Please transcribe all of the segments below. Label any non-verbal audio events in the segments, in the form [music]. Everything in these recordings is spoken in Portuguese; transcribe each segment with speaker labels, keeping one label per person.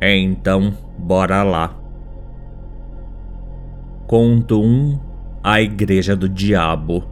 Speaker 1: Então, bora lá. Conto 1 A Igreja do Diabo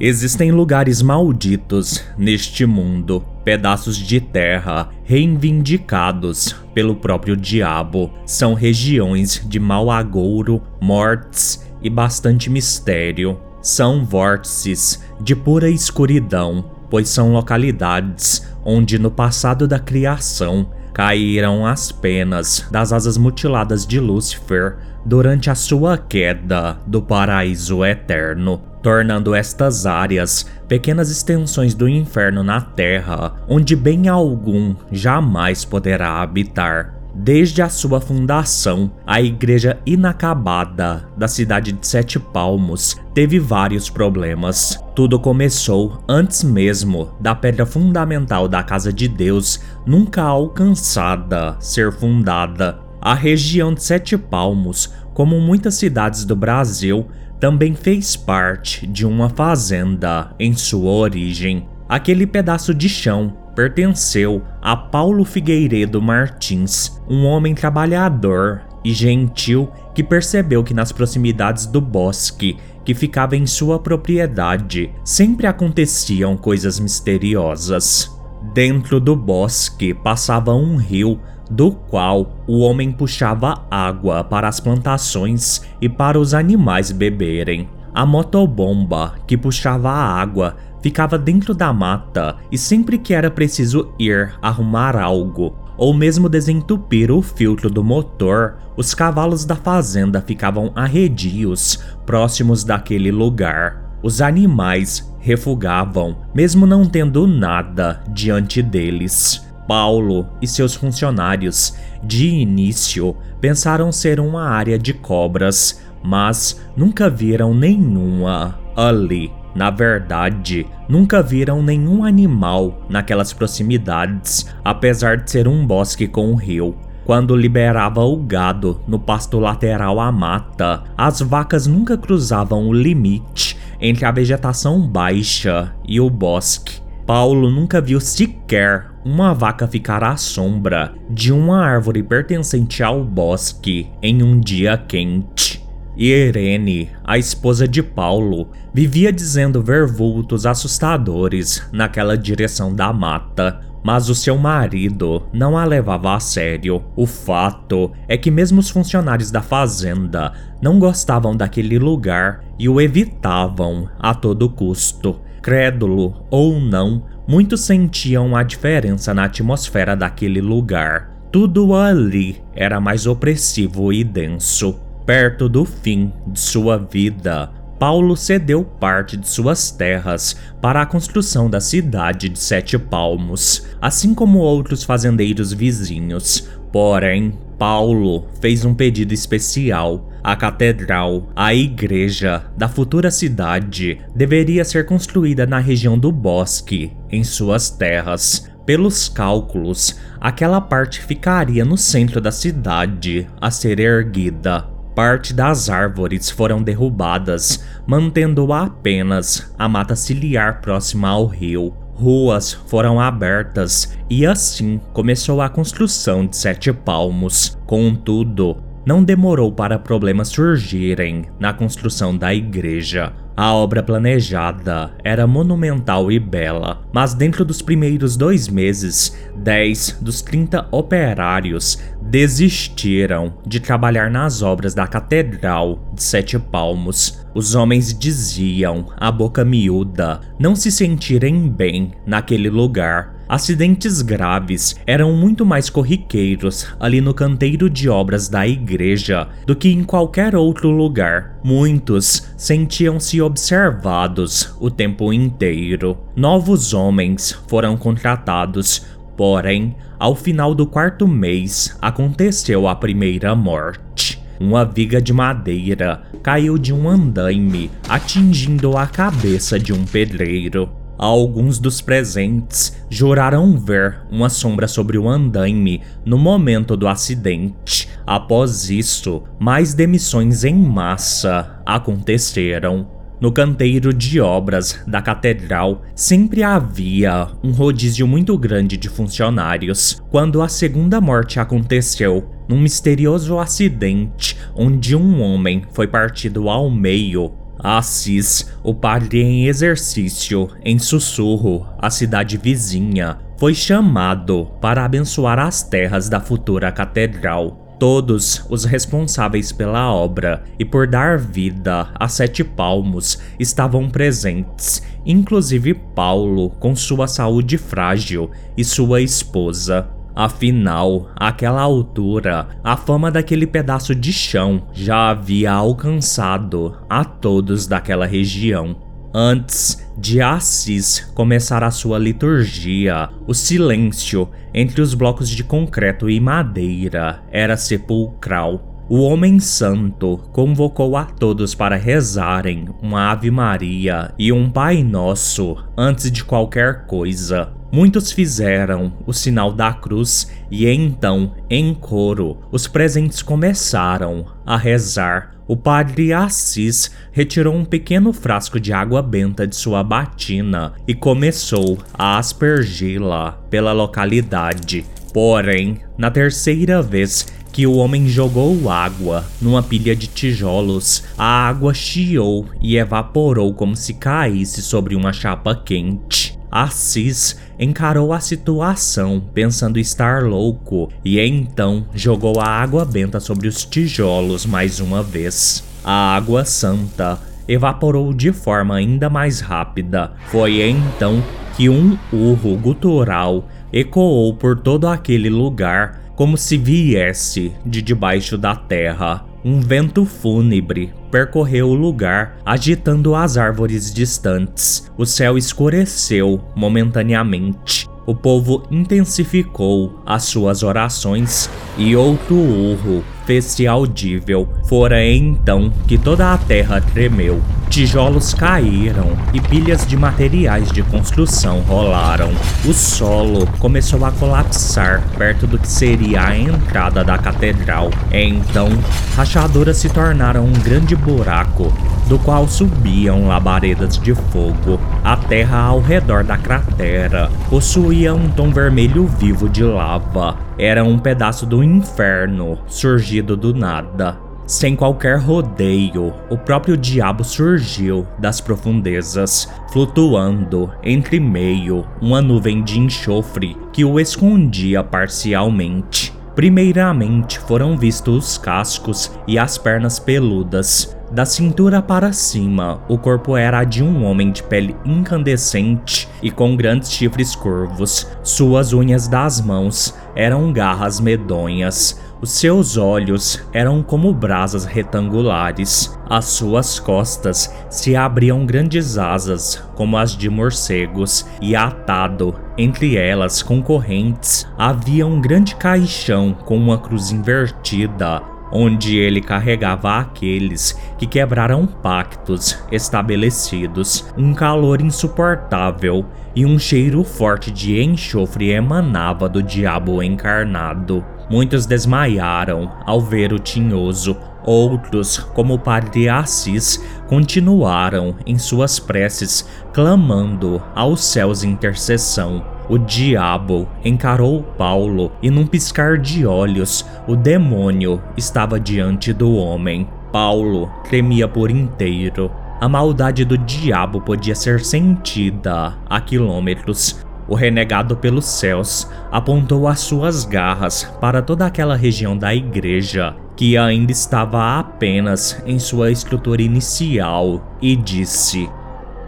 Speaker 1: Existem lugares malditos neste mundo, pedaços de terra reivindicados pelo próprio diabo. São regiões de mau agouro, mortes e bastante mistério. São vórtices de pura escuridão, pois são localidades onde no passado da criação caíram as penas das asas mutiladas de Lúcifer durante a sua queda do paraíso eterno, tornando estas áreas pequenas extensões do inferno na terra, onde bem algum jamais poderá habitar. Desde a sua fundação, a igreja inacabada da cidade de Sete Palmos teve vários problemas. Tudo começou antes mesmo da pedra fundamental da Casa de Deus, nunca alcançada, ser fundada. A região de Sete Palmos, como muitas cidades do Brasil, também fez parte de uma fazenda em sua origem. Aquele pedaço de chão pertenceu a Paulo Figueiredo Martins, um homem trabalhador e gentil que percebeu que nas proximidades do bosque que ficava em sua propriedade sempre aconteciam coisas misteriosas. Dentro do bosque passava um rio do qual o homem puxava água para as plantações e para os animais beberem. A motobomba que puxava a água ficava dentro da mata e sempre que era preciso ir arrumar algo ou mesmo desentupir o filtro do motor, os cavalos da fazenda ficavam arredios próximos daquele lugar. Os animais refugavam, mesmo não tendo nada diante deles. Paulo e seus funcionários, de início, pensaram ser uma área de cobras, mas nunca viram nenhuma ali. Na verdade, nunca viram nenhum animal naquelas proximidades, apesar de ser um bosque com um rio. Quando liberava o gado no pasto lateral à mata, as vacas nunca cruzavam o limite entre a vegetação baixa e o bosque. Paulo nunca viu sequer uma vaca ficar à sombra de uma árvore pertencente ao bosque em um dia quente. Irene, a esposa de Paulo, vivia dizendo ver vultos assustadores naquela direção da mata, mas o seu marido não a levava a sério. O fato é que, mesmo os funcionários da fazenda não gostavam daquele lugar e o evitavam a todo custo. Crédulo ou não, muitos sentiam a diferença na atmosfera daquele lugar. Tudo ali era mais opressivo e denso. Perto do fim de sua vida, Paulo cedeu parte de suas terras para a construção da cidade de Sete Palmos, assim como outros fazendeiros vizinhos. Porém, Paulo fez um pedido especial. A catedral, a igreja da futura cidade, deveria ser construída na região do bosque, em suas terras. Pelos cálculos, aquela parte ficaria no centro da cidade a ser erguida parte das árvores foram derrubadas, mantendo apenas a mata ciliar próxima ao rio. Ruas foram abertas e assim começou a construção de Sete Palmos. Contudo, não demorou para problemas surgirem na construção da igreja. A obra planejada era monumental e bela, mas dentro dos primeiros dois meses, 10 dos 30 operários desistiram de trabalhar nas obras da Catedral de Sete Palmos. Os homens diziam, a boca miúda, não se sentirem bem naquele lugar Acidentes graves eram muito mais corriqueiros ali no canteiro de obras da igreja do que em qualquer outro lugar. Muitos sentiam-se observados o tempo inteiro. Novos homens foram contratados Porém, ao final do quarto mês, aconteceu a primeira morte. Uma viga de madeira caiu de um andaime, atingindo a cabeça de um pedreiro. Alguns dos presentes juraram ver uma sombra sobre o andaime no momento do acidente. Após isso, mais demissões em massa aconteceram. No canteiro de obras da catedral sempre havia um rodízio muito grande de funcionários. Quando a segunda morte aconteceu, num misterioso acidente onde um homem foi partido ao meio Assis, o padre em exercício, em sussurro, a cidade vizinha, foi chamado para abençoar as terras da futura catedral. Todos os responsáveis pela obra e por dar vida a Sete Palmos estavam presentes, inclusive Paulo, com sua saúde frágil, e sua esposa. Afinal, àquela altura, a fama daquele pedaço de chão já havia alcançado a todos daquela região. Antes de Assis começar a sua liturgia, o silêncio entre os blocos de concreto e madeira era sepulcral. O homem santo convocou a todos para rezarem uma Ave Maria e um Pai Nosso antes de qualquer coisa. Muitos fizeram o sinal da cruz e então, em coro, os presentes começaram a rezar. O padre Assis retirou um pequeno frasco de água benta de sua batina e começou a aspergi-la pela localidade. Porém, na terceira vez que o homem jogou água numa pilha de tijolos, a água chiou e evaporou como se caísse sobre uma chapa quente. Assis encarou a situação pensando estar louco e então jogou a água benta sobre os tijolos mais uma vez. A água santa evaporou de forma ainda mais rápida. Foi então que um urro gutural ecoou por todo aquele lugar como se viesse de debaixo da terra. Um vento fúnebre percorreu o lugar, agitando as árvores distantes. O céu escureceu momentaneamente. O povo intensificou as suas orações e outro urro fez-se audível. Fora então que toda a terra tremeu. Tijolos caíram e pilhas de materiais de construção rolaram. O solo começou a colapsar perto do que seria a entrada da catedral. Então, rachaduras se tornaram um grande buraco do qual subiam labaredas de fogo. A terra ao redor da cratera possuía um tom vermelho vivo de lava. Era um pedaço do inferno surgido do nada. Sem qualquer rodeio, o próprio diabo surgiu das profundezas, flutuando entre meio uma nuvem de enxofre que o escondia parcialmente. Primeiramente foram vistos os cascos e as pernas peludas, da cintura para cima, o corpo era de um homem de pele incandescente e com grandes chifres curvos. Suas unhas das mãos eram garras medonhas. Os seus olhos eram como brasas retangulares. As suas costas se abriam grandes asas, como as de morcegos, e atado entre elas com correntes havia um grande caixão com uma cruz invertida onde ele carregava aqueles que quebraram pactos estabelecidos. Um calor insuportável e um cheiro forte de enxofre emanava do diabo encarnado. Muitos desmaiaram ao ver o tinhoso. Outros, como o padre Assis, continuaram em suas preces, clamando aos céus intercessão. O diabo encarou Paulo e, num piscar de olhos, o demônio estava diante do homem. Paulo tremia por inteiro. A maldade do diabo podia ser sentida a quilômetros. O renegado pelos céus apontou as suas garras para toda aquela região da igreja que ainda estava apenas em sua estrutura inicial e disse: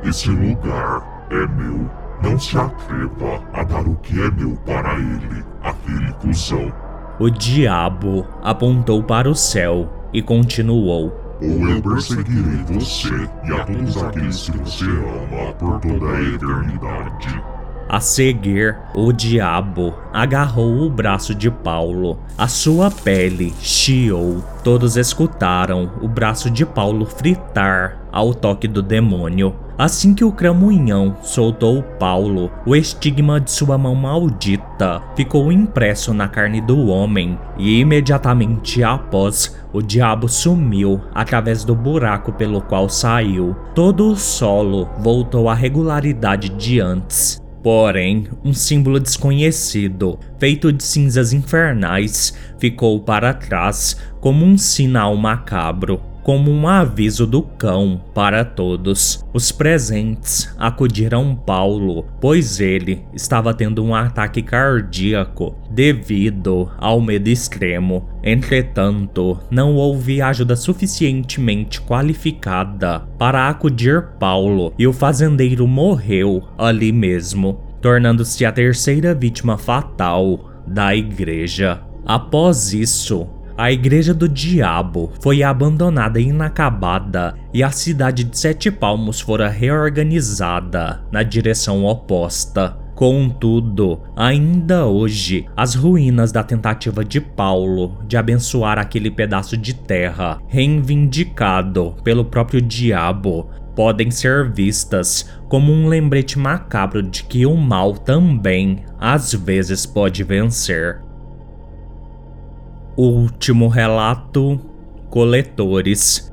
Speaker 2: Esse lugar é meu. Não se atreva a dar o que é meu para ele, aquele cuzão.
Speaker 1: O diabo apontou para o céu e continuou:
Speaker 2: Ou eu perseguirei você e a todos aqueles que você ama por toda a eternidade.
Speaker 1: A seguir, o diabo agarrou o braço de Paulo. A sua pele chiou. Todos escutaram o braço de Paulo fritar ao toque do demônio. Assim que o cramunhão soltou Paulo, o estigma de sua mão maldita ficou impresso na carne do homem, e imediatamente após, o diabo sumiu através do buraco pelo qual saiu. Todo o solo voltou à regularidade de antes. Porém, um símbolo desconhecido, feito de cinzas infernais, ficou para trás como um sinal macabro como um aviso do cão para todos. Os presentes acudiram Paulo, pois ele estava tendo um ataque cardíaco devido ao medo extremo. Entretanto, não houve ajuda suficientemente qualificada para acudir Paulo e o fazendeiro morreu ali mesmo, tornando-se a terceira vítima fatal da igreja. Após isso, a igreja do diabo foi abandonada e inacabada e a cidade de Sete Palmos fora reorganizada na direção oposta. Contudo, ainda hoje, as ruínas da tentativa de Paulo de abençoar aquele pedaço de terra, reivindicado pelo próprio diabo, podem ser vistas como um lembrete macabro de que o mal também, às vezes, pode vencer. Último relato: coletores.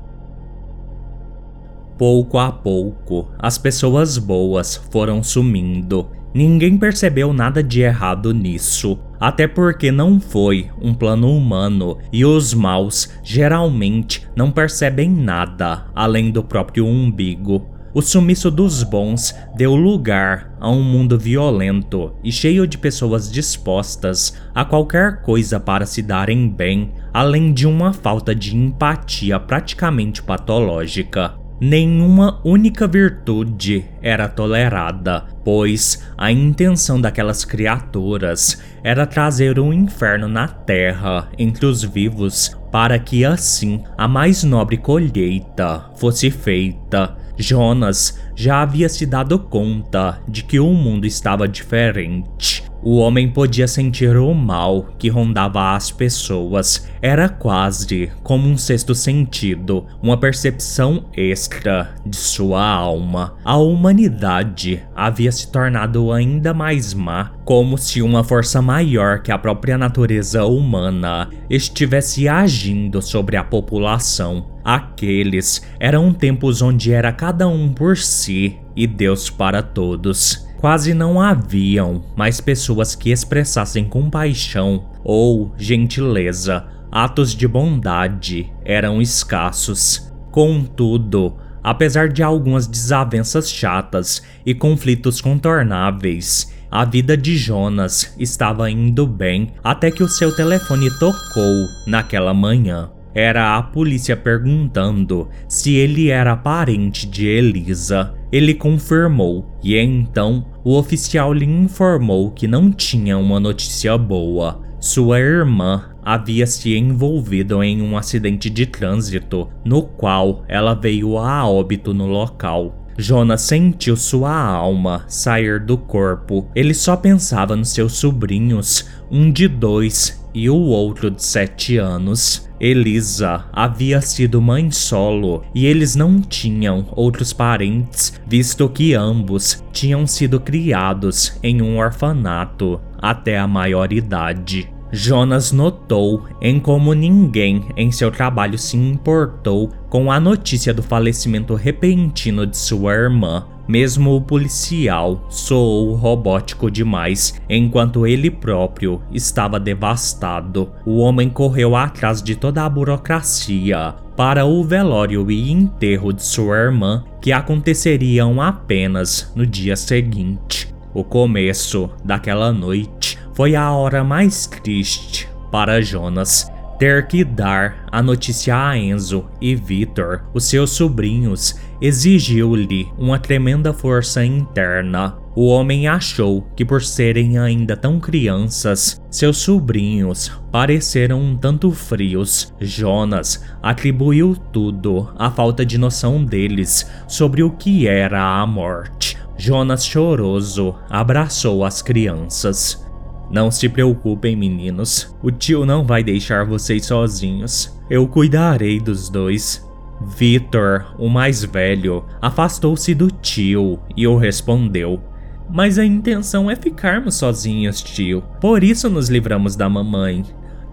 Speaker 1: Pouco a pouco, as pessoas boas foram sumindo. Ninguém percebeu nada de errado nisso, até porque não foi um plano humano e os maus geralmente não percebem nada além do próprio umbigo. O sumiço dos bons deu lugar a um mundo violento e cheio de pessoas dispostas a qualquer coisa para se darem bem, além de uma falta de empatia praticamente patológica. Nenhuma única virtude era tolerada, pois a intenção daquelas criaturas era trazer um inferno na terra entre os vivos, para que assim a mais nobre colheita fosse feita Jonas já havia se dado conta de que o mundo estava diferente. O homem podia sentir o mal que rondava as pessoas. Era quase como um sexto sentido, uma percepção extra de sua alma. A humanidade havia se tornado ainda mais má, como se uma força maior que a própria natureza humana estivesse agindo sobre a população. Aqueles eram tempos onde era cada um por si e Deus para todos. Quase não haviam mais pessoas que expressassem compaixão ou gentileza. Atos de bondade eram escassos. Contudo, apesar de algumas desavenças chatas e conflitos contornáveis, a vida de Jonas estava indo bem até que o seu telefone tocou naquela manhã. Era a polícia perguntando se ele era parente de Elisa. Ele confirmou e então o oficial lhe informou que não tinha uma notícia boa. Sua irmã havia se envolvido em um acidente de trânsito, no qual ela veio a óbito no local. Jonas sentiu sua alma sair do corpo. Ele só pensava nos seus sobrinhos, um de dois e o outro de sete anos. Elisa havia sido mãe solo e eles não tinham outros parentes, visto que ambos tinham sido criados em um orfanato até a maioridade. Jonas notou em como ninguém em seu trabalho se importou com a notícia do falecimento repentino de sua irmã. Mesmo o policial soou robótico demais, enquanto ele próprio estava devastado. O homem correu atrás de toda a burocracia para o velório e enterro de sua irmã, que aconteceriam apenas no dia seguinte. O começo daquela noite foi a hora mais triste para Jonas. Ter que dar a notícia a Enzo e Victor, os seus sobrinhos, exigiu-lhe uma tremenda força interna. O homem achou que, por serem ainda tão crianças, seus sobrinhos pareceram um tanto frios. Jonas atribuiu tudo à falta de noção deles sobre o que era a morte. Jonas choroso abraçou as crianças. Não se preocupem, meninos. O tio não vai deixar vocês sozinhos. Eu cuidarei dos dois. Vitor, o mais velho, afastou-se do tio e o respondeu: Mas a intenção é ficarmos sozinhos, tio. Por isso nos livramos da mamãe.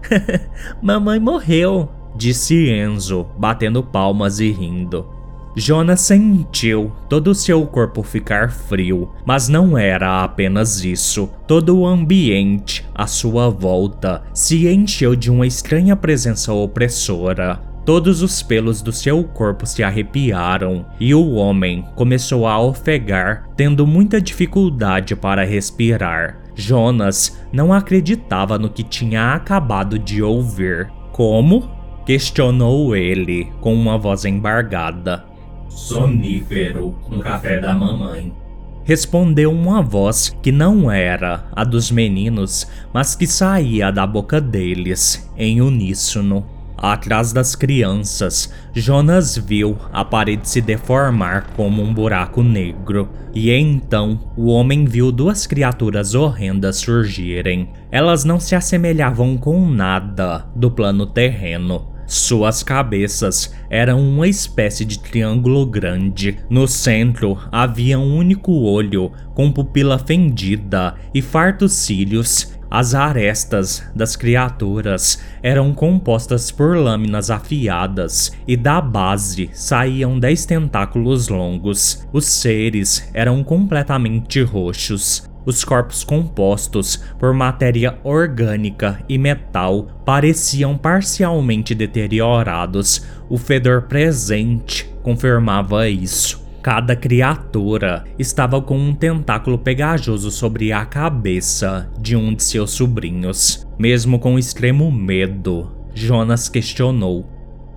Speaker 1: [laughs] mamãe morreu, disse Enzo, batendo palmas e rindo. Jonas sentiu todo o seu corpo ficar frio, mas não era apenas isso. Todo o ambiente à sua volta se encheu de uma estranha presença opressora. Todos os pelos do seu corpo se arrepiaram e o homem começou a ofegar, tendo muita dificuldade para respirar. Jonas não acreditava no que tinha acabado de ouvir. Como? questionou ele com uma voz embargada sonífero no café da mamãe. Respondeu uma voz que não era a dos meninos, mas que saía da boca deles, em uníssono. Atrás das crianças, Jonas viu a parede se deformar como um buraco negro. E então o homem viu duas criaturas horrendas surgirem. Elas não se assemelhavam com nada do plano terreno. Suas cabeças eram uma espécie de triângulo grande. No centro havia um único olho com pupila fendida e fartos cílios. As arestas das criaturas eram compostas por lâminas afiadas e da base saíam dez tentáculos longos. Os seres eram completamente roxos. Os corpos compostos por matéria orgânica e metal pareciam parcialmente deteriorados. O fedor presente confirmava isso. Cada criatura estava com um tentáculo pegajoso sobre a cabeça de um de seus sobrinhos. Mesmo com extremo medo, Jonas questionou: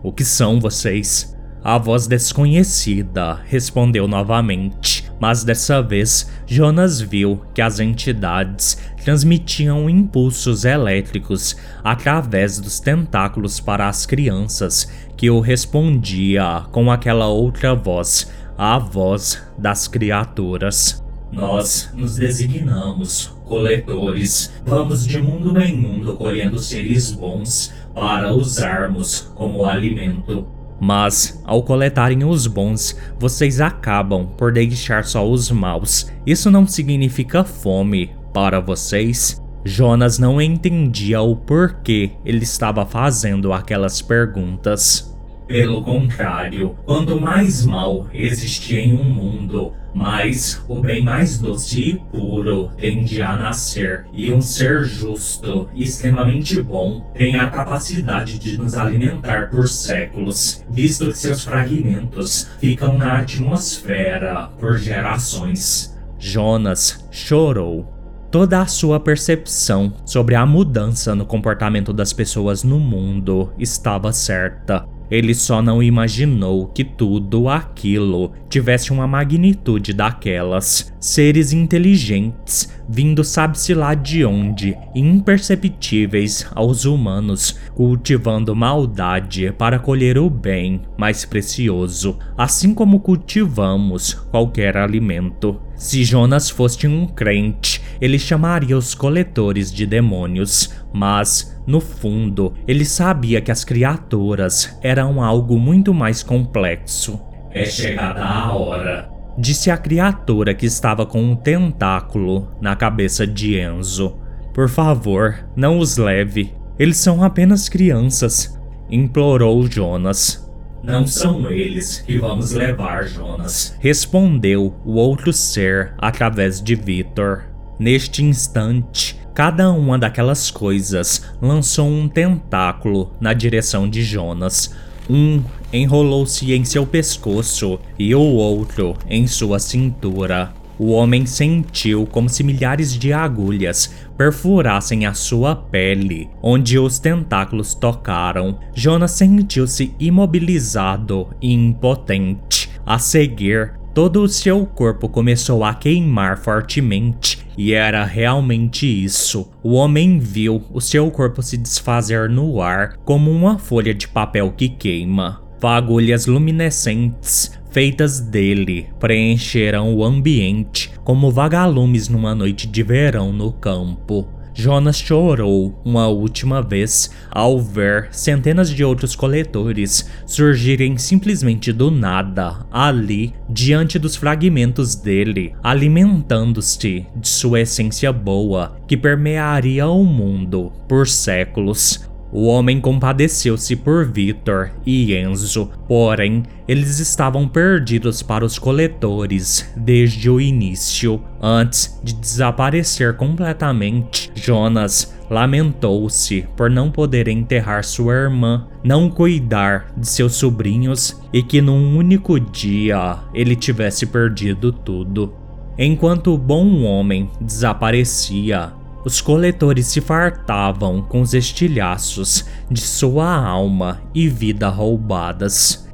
Speaker 1: O que são vocês? A voz desconhecida respondeu novamente, mas dessa vez Jonas viu que as entidades transmitiam impulsos elétricos através dos tentáculos para as crianças, que o respondia com aquela outra voz, a voz das criaturas. Nós nos designamos coletores, vamos de mundo em mundo colhendo seres bons para usarmos como alimento. Mas, ao coletarem os bons, vocês acabam por deixar só os maus. Isso não significa fome para vocês? Jonas não entendia o porquê ele estava fazendo aquelas perguntas. Pelo contrário, quanto mais mal existe em um mundo, mais o bem mais doce e puro tende a nascer. E um ser justo e extremamente bom tem a capacidade de nos alimentar por séculos, visto que seus fragmentos ficam na atmosfera por gerações. Jonas chorou Toda a sua percepção sobre a mudança no comportamento das pessoas no mundo estava certa. Ele só não imaginou que tudo aquilo tivesse uma magnitude daquelas. Seres inteligentes, vindo sabe-se lá de onde, imperceptíveis aos humanos, cultivando maldade para colher o bem mais precioso, assim como cultivamos qualquer alimento. Se Jonas fosse um crente, ele chamaria os coletores de demônios, mas, no fundo, ele sabia que as criaturas eram algo muito mais complexo. É chegada a hora, disse a criatura que estava com um tentáculo na cabeça de Enzo. Por favor, não os leve. Eles são apenas crianças, implorou Jonas. Não são eles que vamos levar, Jonas, respondeu o outro ser através de Victor. Neste instante, cada uma daquelas coisas lançou um tentáculo na direção de Jonas. Um enrolou-se em seu pescoço e o outro em sua cintura. O homem sentiu como se milhares de agulhas perfurassem a sua pele, onde os tentáculos tocaram. Jonas sentiu-se imobilizado e impotente. A seguir, todo o seu corpo começou a queimar fortemente, e era realmente isso. O homem viu o seu corpo se desfazer no ar como uma folha de papel que queima. Fagulhas luminescentes feitas dele preencheram o ambiente como vagalumes numa noite de verão no campo. Jonas chorou uma última vez ao ver centenas de outros coletores surgirem simplesmente do nada ali diante dos fragmentos dele, alimentando-se de sua essência boa que permearia o mundo por séculos. O homem compadeceu-se por Victor e Enzo, porém, eles estavam perdidos para os coletores desde o início. Antes de desaparecer completamente, Jonas lamentou-se por não poder enterrar sua irmã, não cuidar de seus sobrinhos e que num único dia ele tivesse perdido tudo. Enquanto o bom homem desaparecia, os coletores se fartavam com os estilhaços de sua alma e vida roubadas.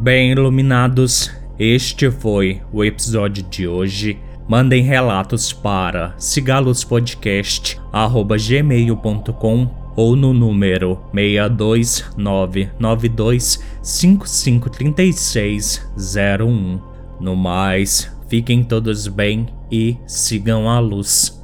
Speaker 1: Bem iluminados, este foi o episódio de hoje. Mandem relatos para cigalospodcast.gmail.com ou no número 62992553601. No mais, fiquem todos bem e sigam a luz.